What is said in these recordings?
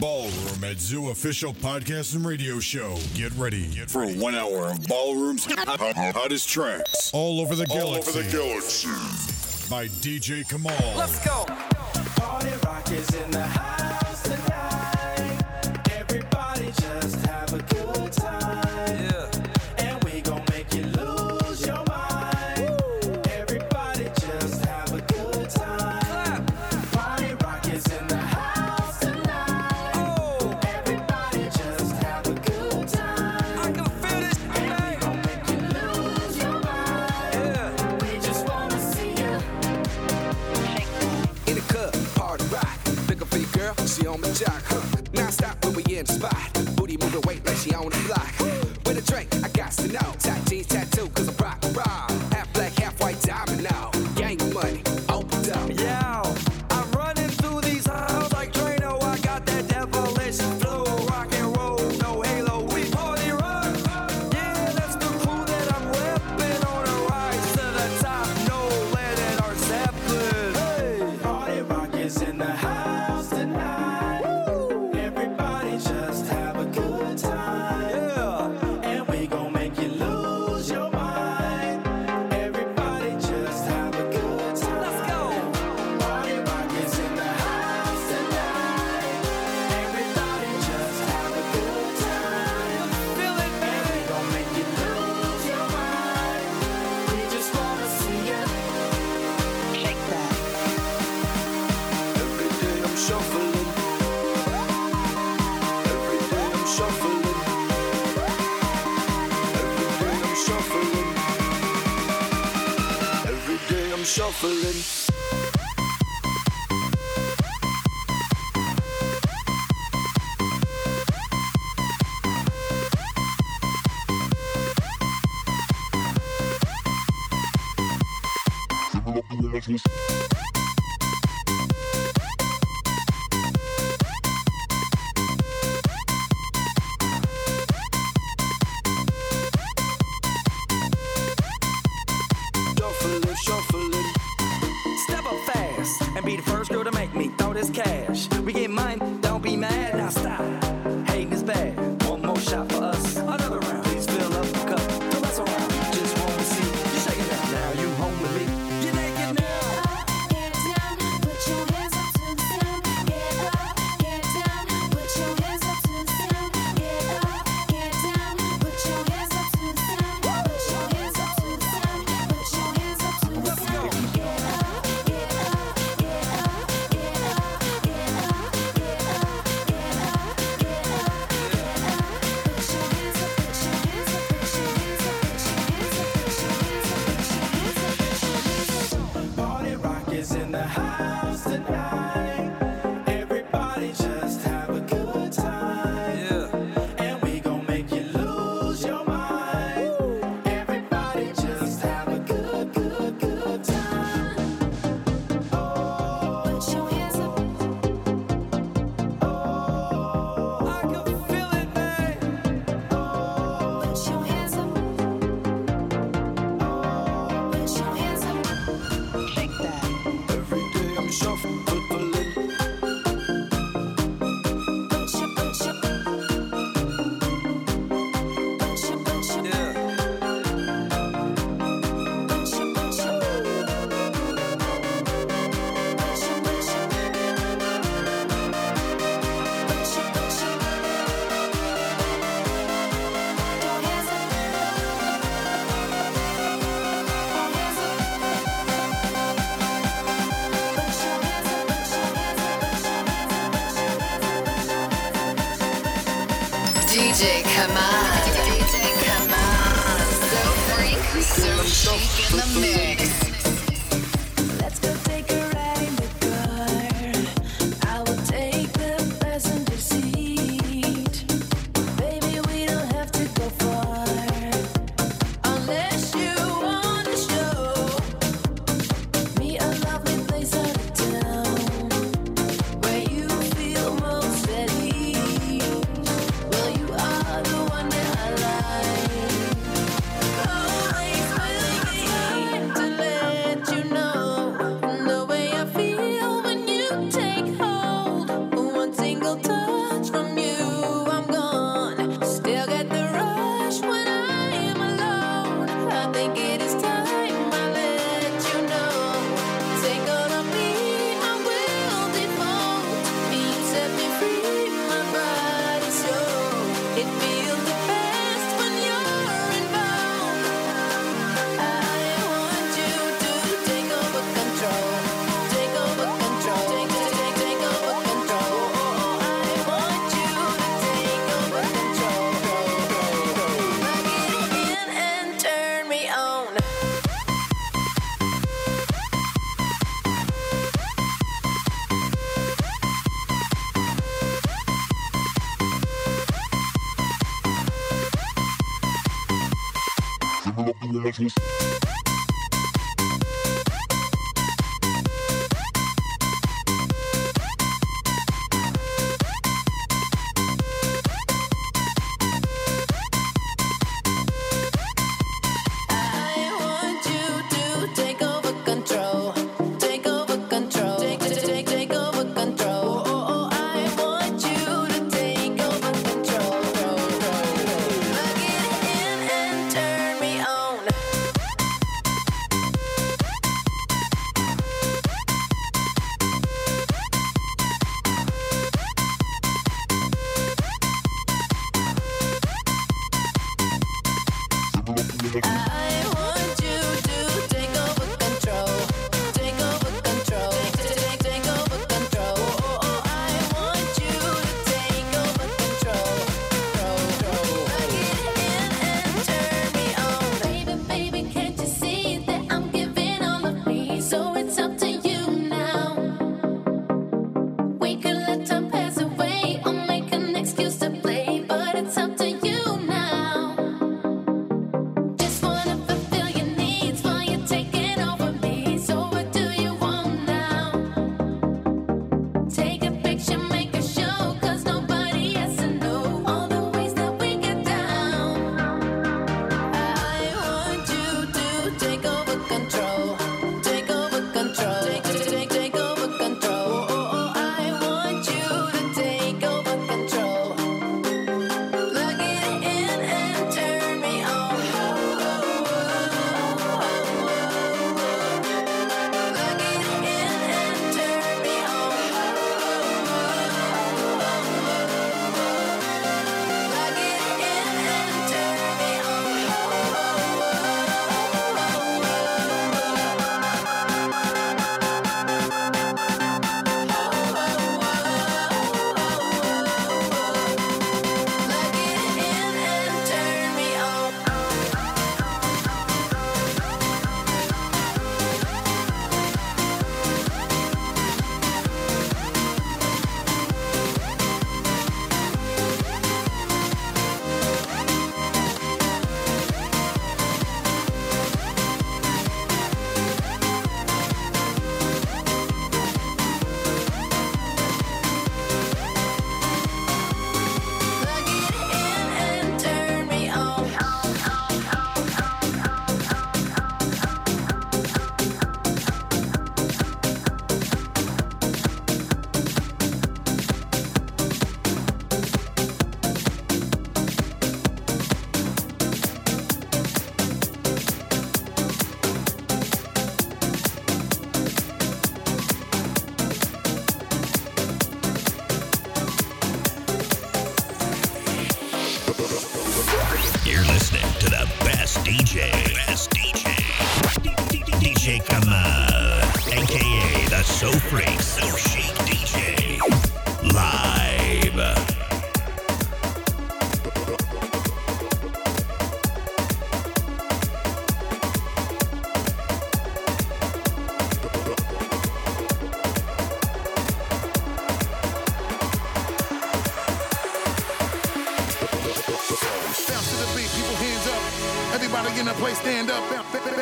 Ballroom at Zoo official podcast and radio show. Get ready, Get for ready. one hour of Ballroom's hot, hottest tracks all over the galaxy. All over the galaxy by DJ Kmal. Let's go. Party rock is in the house. spot. Booty moving weight like she on the block. shuffling. 干嘛？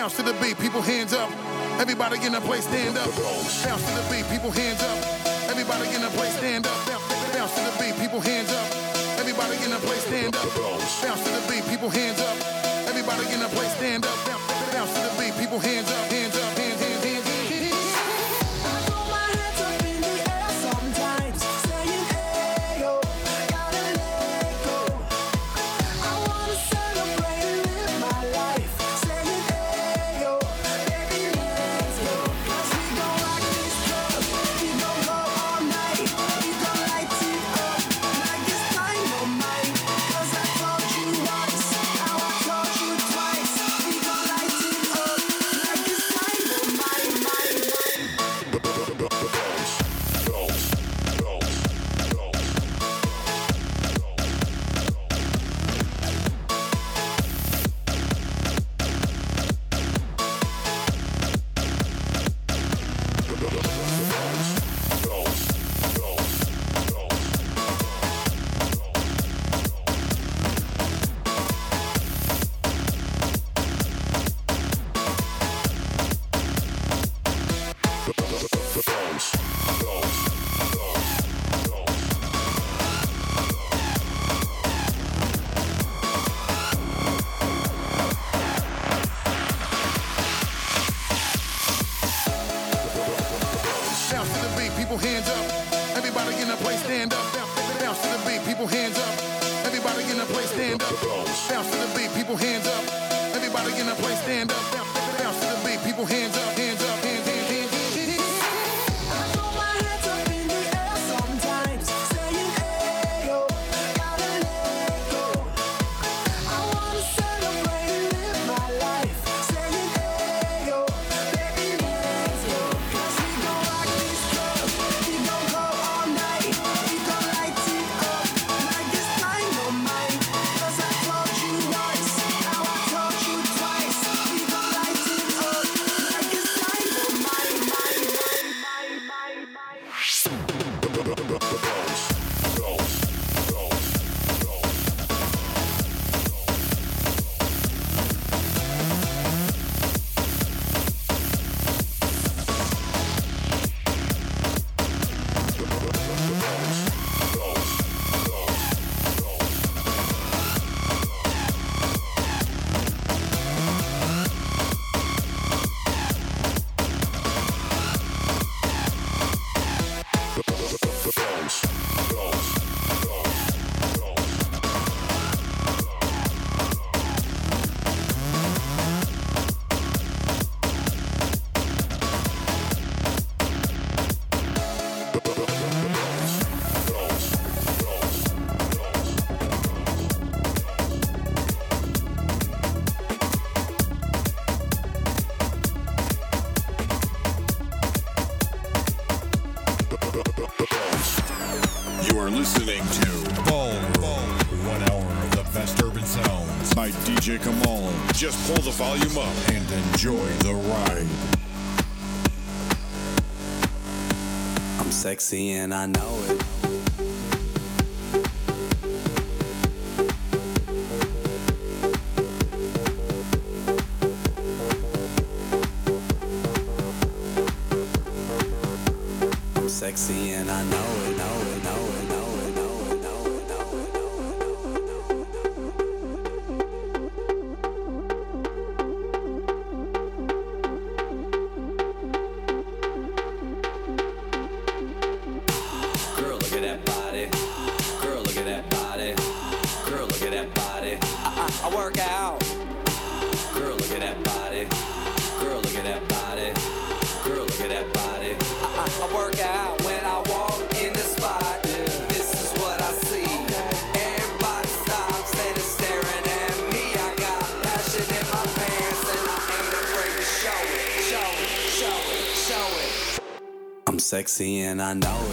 Bounce to the beat, people hands up. Everybody in the place, stand up. Bounce to the beat, people hands up. Everybody in the place, stand up. Bounce to the beat, people hands up. Everybody in the place, stand up. Bounce to the beat, people hands up. Everybody in the place, stand up. Bounce to the beat, people hands up, hands up. people hands up. are listening to Ballroom, one hour of the best urban sounds by DJ Kmal. Just pull the volume up and enjoy the ride. I'm sexy and I know it. seeing. I know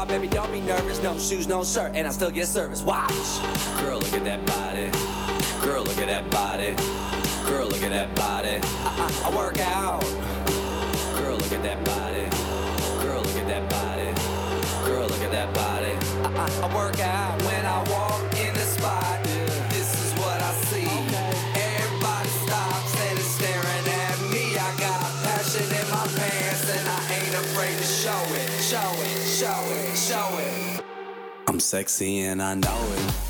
bar, baby, don't be nervous. No shoes, no shirt, and I still get service. Watch. Girl, look at that body. Girl, look at that body. Girl, look at that body. I, I, I work out. Girl, look at that body. Girl, look at that body. Girl, look at that body. I, I, I work out when I walk. sexy and I know it.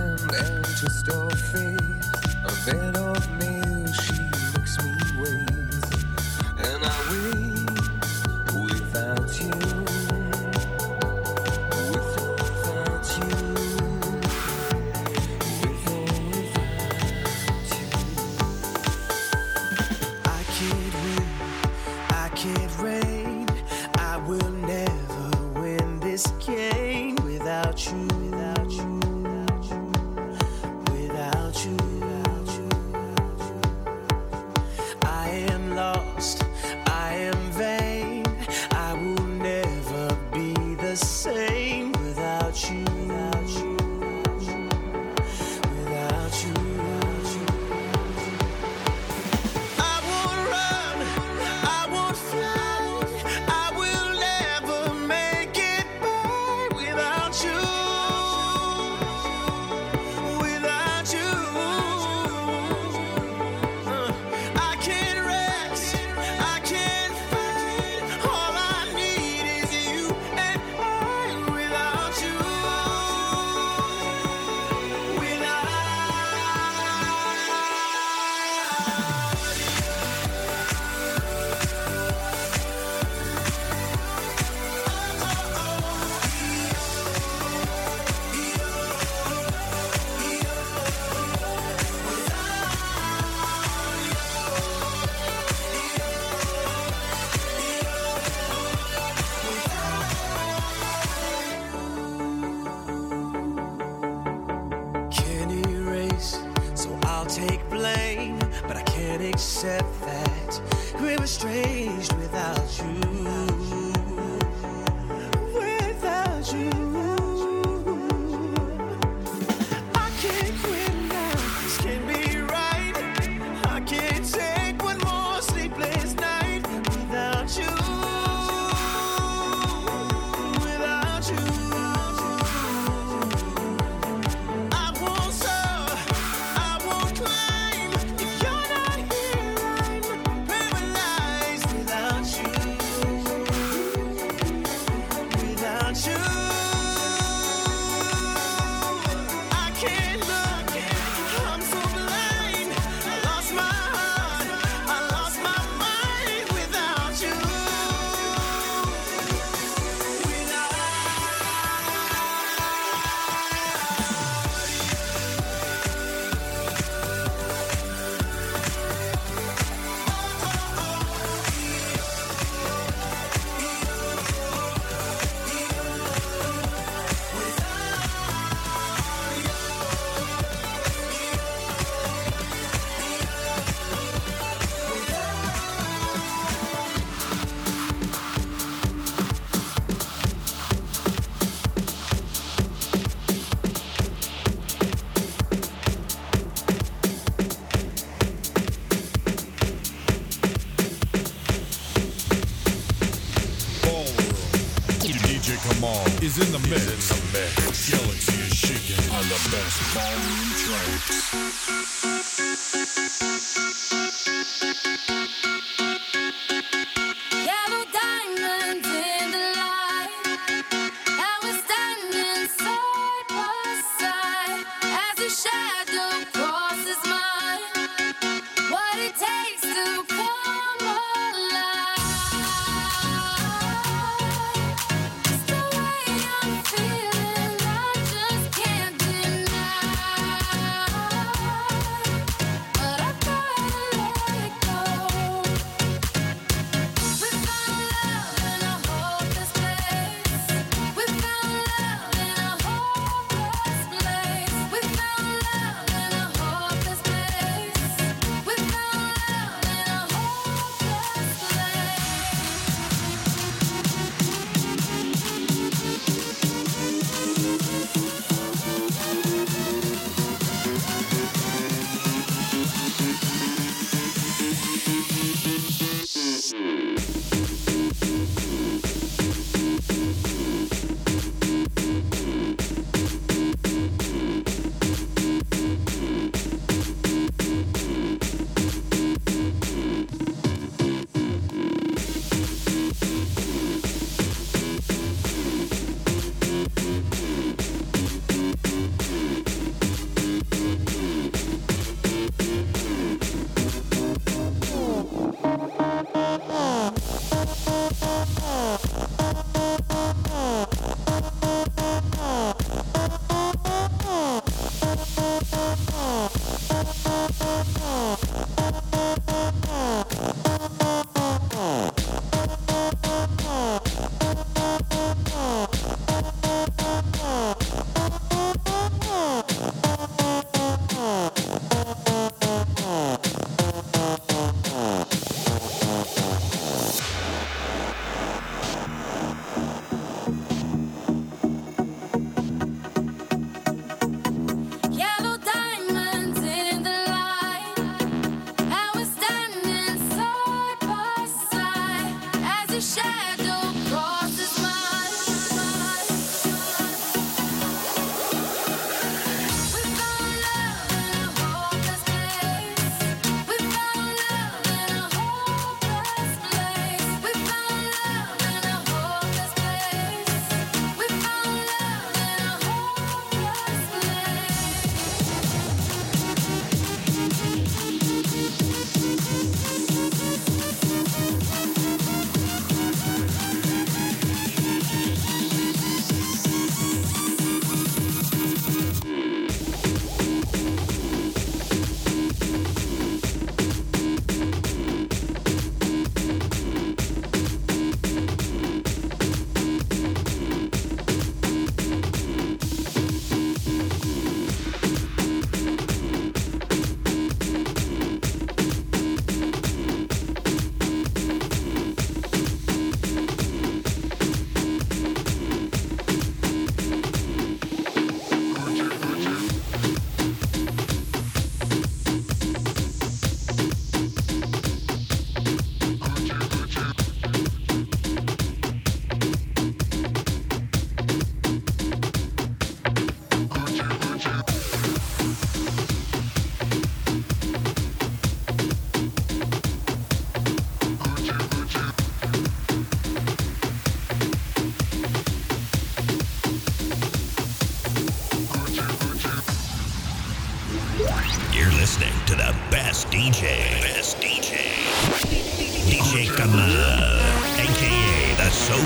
and to store feet a bit of me she can't accept that we're estranged without you.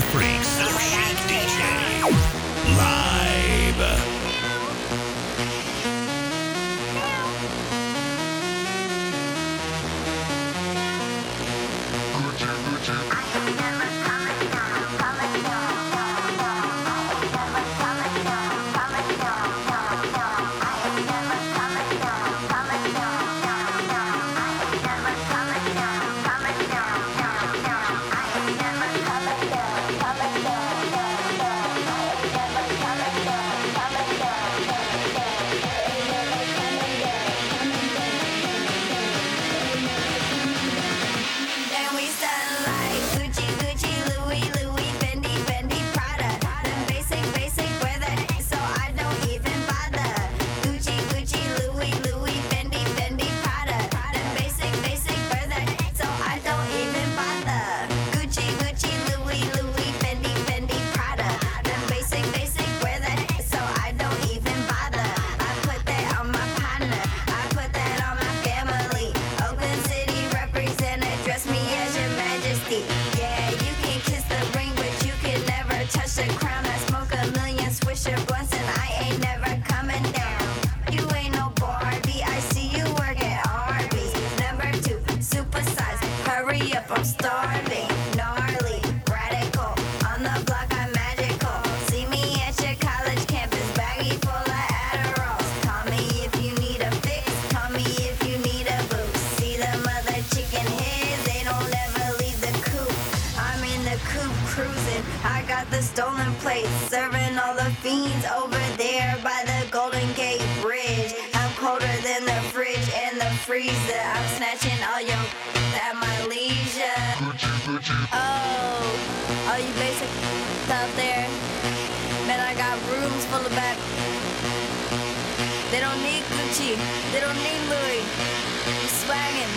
Freaks. plates, serving all the fiends over there by the Golden Gate Bridge. I'm colder than the fridge and the freezer. I'm snatching all your at my leisure. Oh, all you basic out there. Man, I got rooms full of bad. They don't need Gucci, they don't need Louis. I'm swaggin'.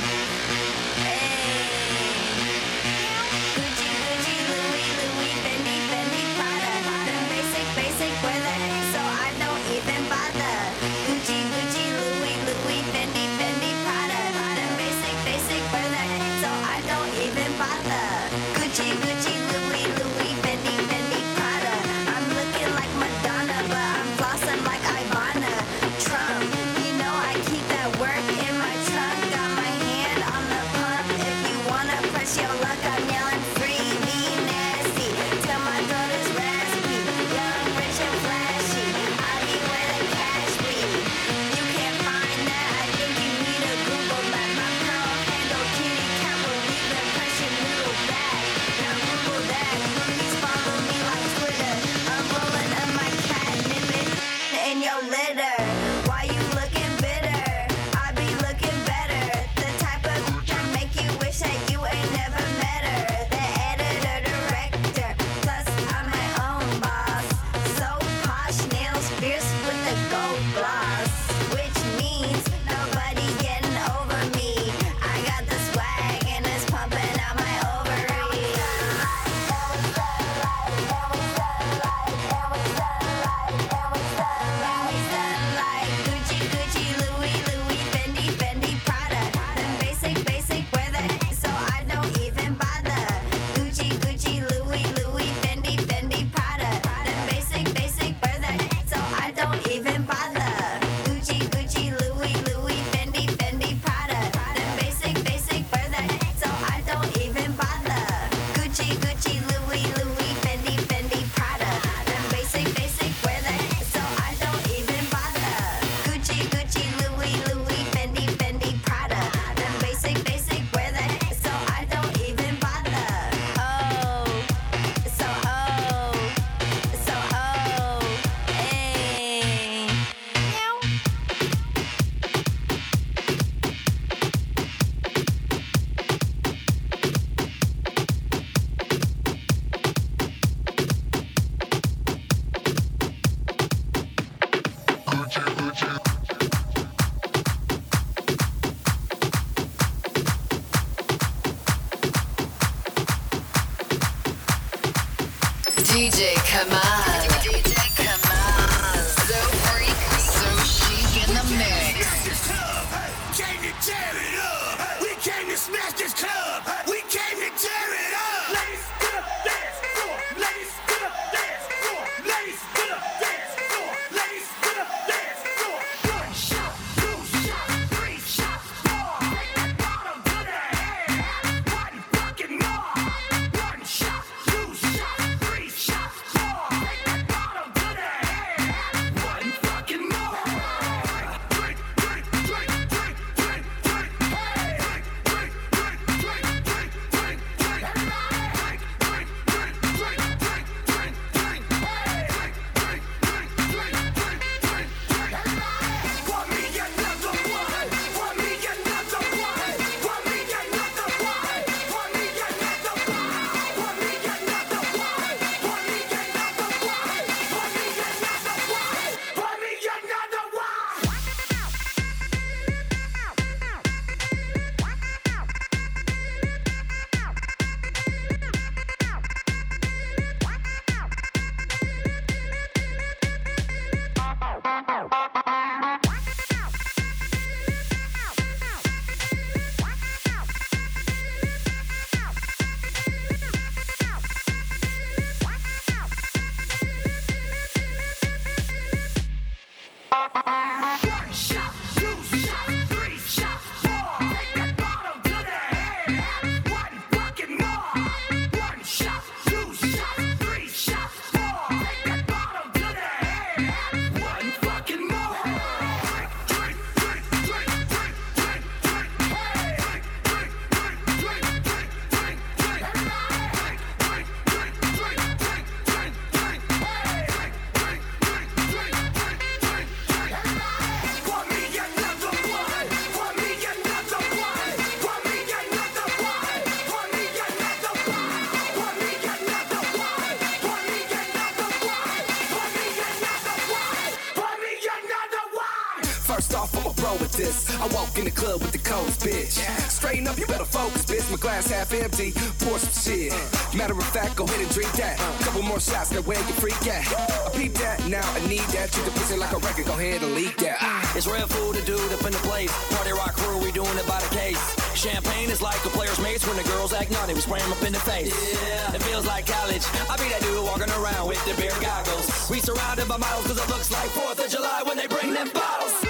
straighten up, you better focus, bitch. My glass half empty, pour some shit. Matter of fact, go ahead and drink that. Couple more shots, that way you freak out. I peep that, now I need that. Treat the pussy like a record, go ahead and leak that. Ah. It's real food to do up in the place. Party rock crew, we doing it by the case. Champagne is like a player's mates when the girls act naughty, we spray them up in the face. Yeah, it feels like college. I be that dude walking around with the beer goggles. We surrounded by miles, cause it looks like 4th of July when they bring them bottles.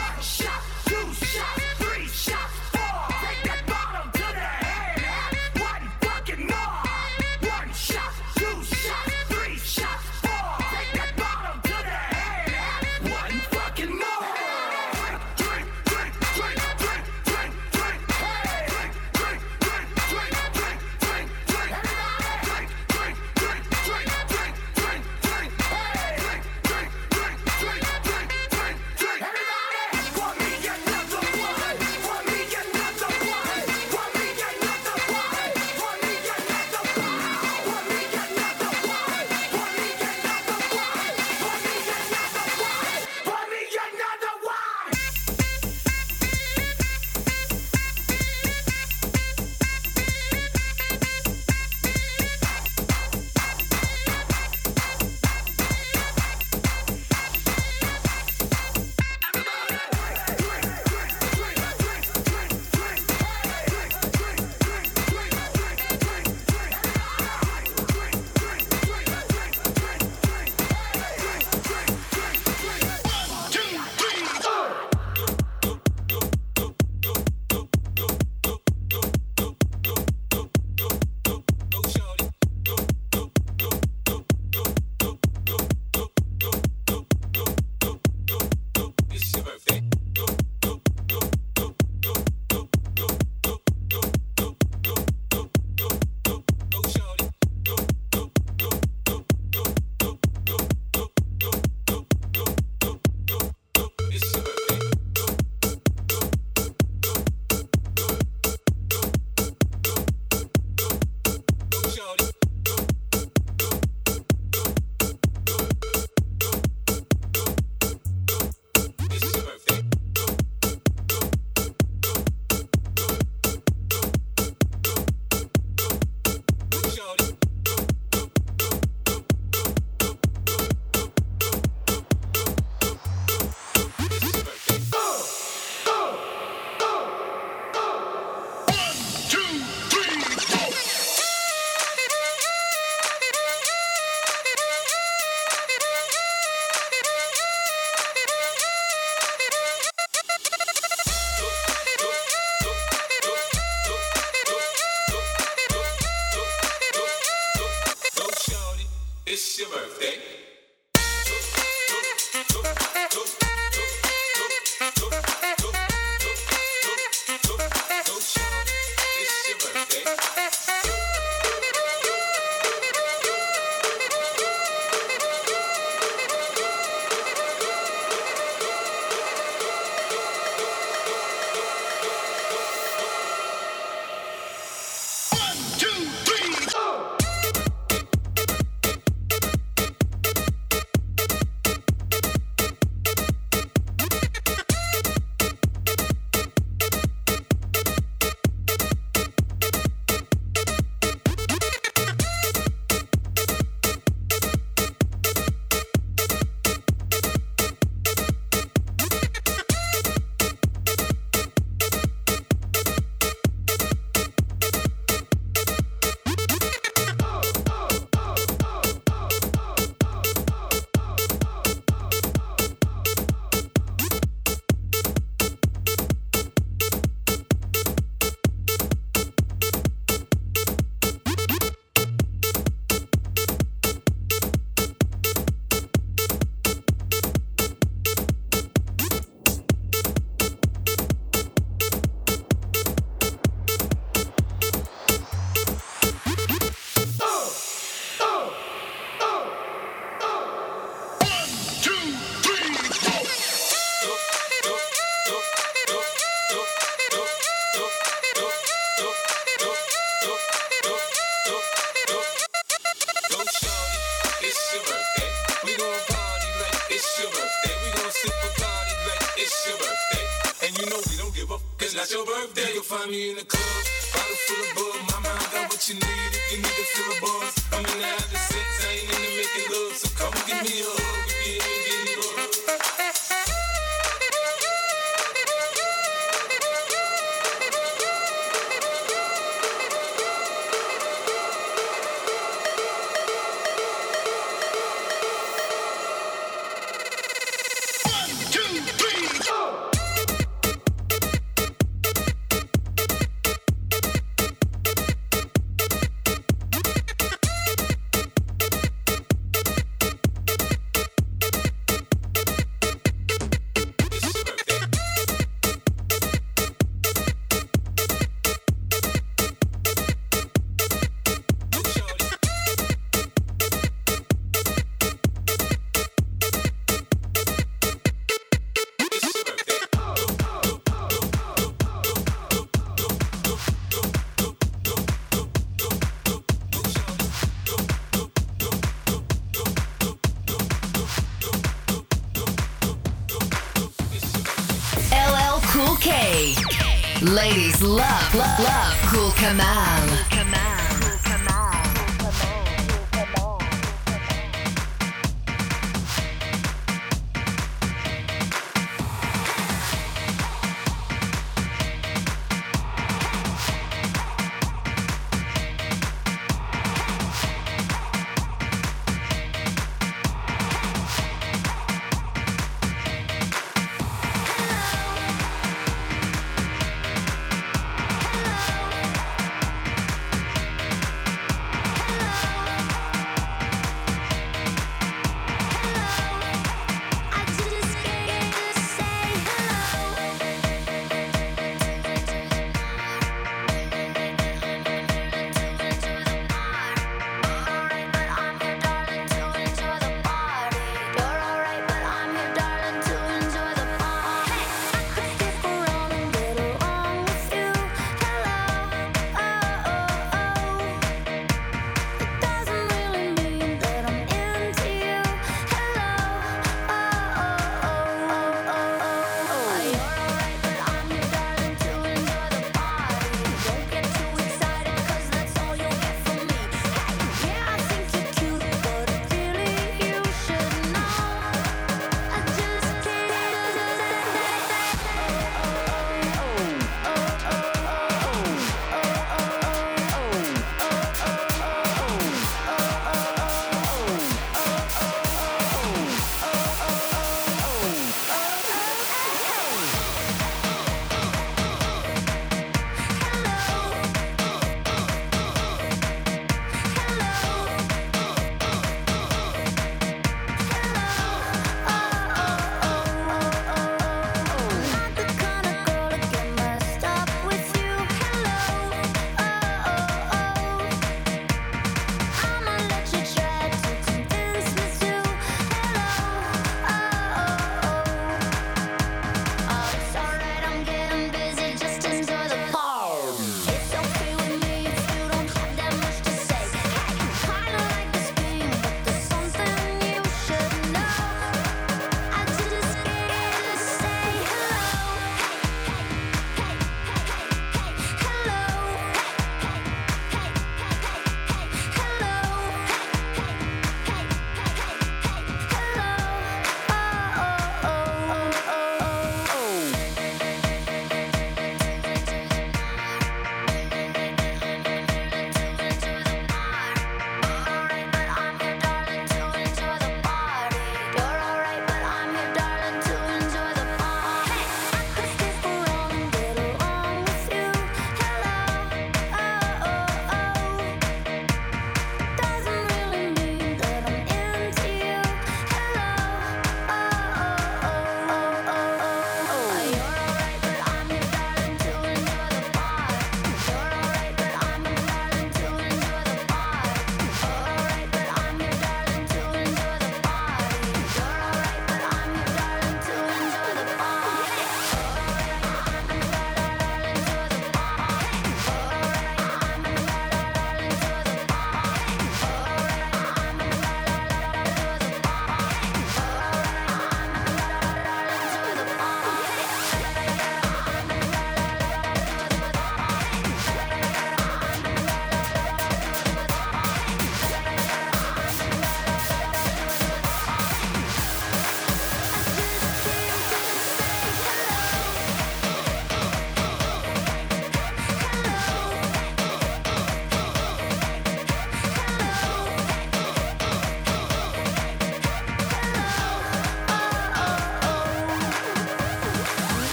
Kmal.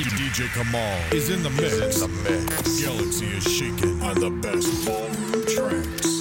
DJ Kmal is in the mix. the mix. Galaxy is shaking on the best ballroom tracks.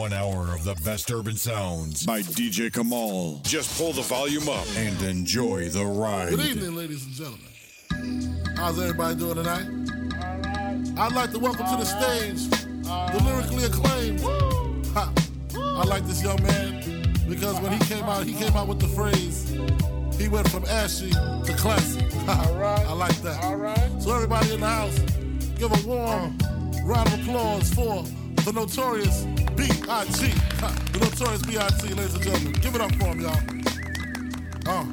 One hour of the best urban sounds by DJ Kmal. Just pull the volume up and enjoy the ride. Good evening, ladies and gentlemen. How's everybody doing tonight? I'd like to welcome to the stage the lyrically acclaimed. Ha. I like this young man because when he came out, he came out with the phrase, he went from ashy to classy. Ha. I like that. All right. So everybody in the house, give a warm round of applause for the notorious B.I.G. The notorious B.I.G. Ladies and gentlemen, give it up for him, y'all. Uh.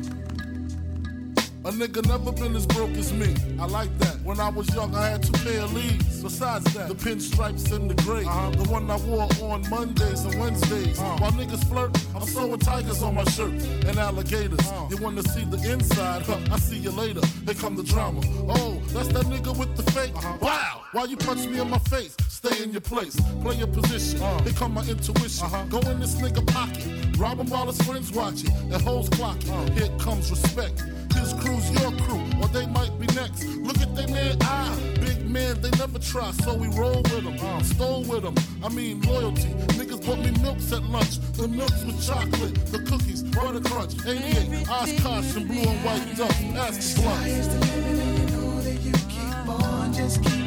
A nigga never been as broke as me. I like that. When I was young, I had two pair of leads. Besides that, the pinstripes and the gray. Uh-huh. The one I wore on Mondays and Wednesdays. Uh-huh. While niggas flirt, I'm sewing tigers on my shirt and alligators. Uh-huh. You wanna see the inside? Huh, I see you later. Here come the drama. Oh, that's that nigga with the fake. Wow! Why you punch me in my face? Stay in your place. Play your position. Uh. Here come my intuition. Uh-huh. Go in this nigga pocket. Rob him while his friends watching. And hoes clocking. Uh. Here comes respect. His crew's your crew, or they might be next. Look at they man eye. Big man, they never try, so we roll with them. Uh. Stole with them. I mean, loyalty. Niggas bought me milks at lunch. The milks with chocolate, the cookies, butter crunch. 88, Oshkosh, and blue and white duck. Ask the blunt. Just keep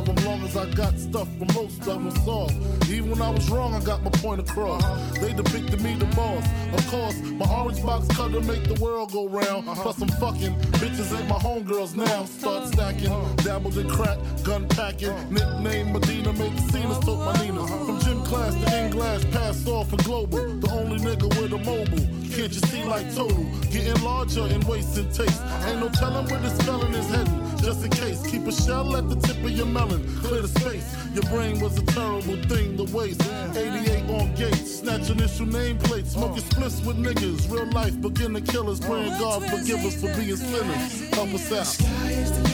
you can have what you want. Be what you want. Sky is the limit, and you know that you keep on. Just keep on pressing on. Sky is the limit, and you know them long as I got stuff from most of them soft. Even when I was wrong, I got my point across. They depicted me the boss. Of course, my orange box cutter make the world go round. Uh-huh. Plus I'm fucking bitches ain't my homegirls now. Start uh-huh. stacking, uh-huh. dabbled in crack, gun packing. Nickname Medina, make the scenes, took my Nina. From gym class to in glass, pass off and global. The only nigga with a mobile. Can't you see like total? Getting larger and taste. Ain't no telling where this felon is heading. Just in case, keep a shell at the tip of your melon. Clear the space. Your brain was a terrible thing to waste. 88 on gates, snatch initial nameplates. Smoking splits with niggas. Real life begin to kill us, Praying God forgive us for being sinners. Help us out.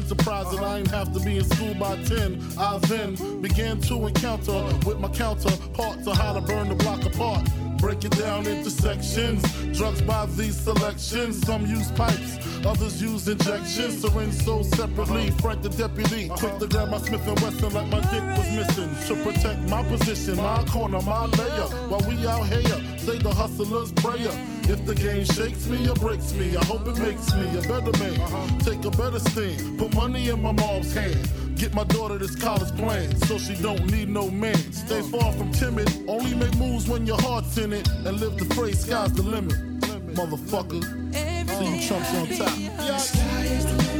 Enterprise and I ain't have to be in school by 10, I then began to encounter with my counterpart to how to burn the block apart. Break it down into sections. Drugs by these selections. Some use pipes, others use injections. Syringe sold separately. Uh-huh. Frank the deputy, uh-huh. quick to grab my Smith and Wesson like my dick was missing. To protect my position, my uh-huh. corner, my layer. While we out here, say the hustler's prayer. If the game shakes me or breaks me, I hope it makes me a better man. Take a better stand, put money in my mom's hand. Get my daughter this college plan so she don't need no man. Stay far from timid, only make moves when your heart's in it. And live the phrase, sky's the limit. Motherfucker, chumps on top.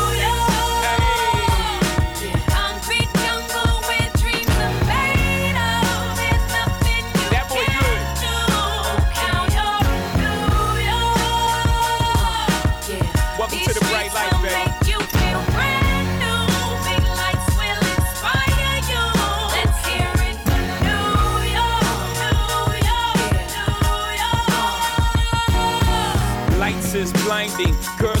blinding.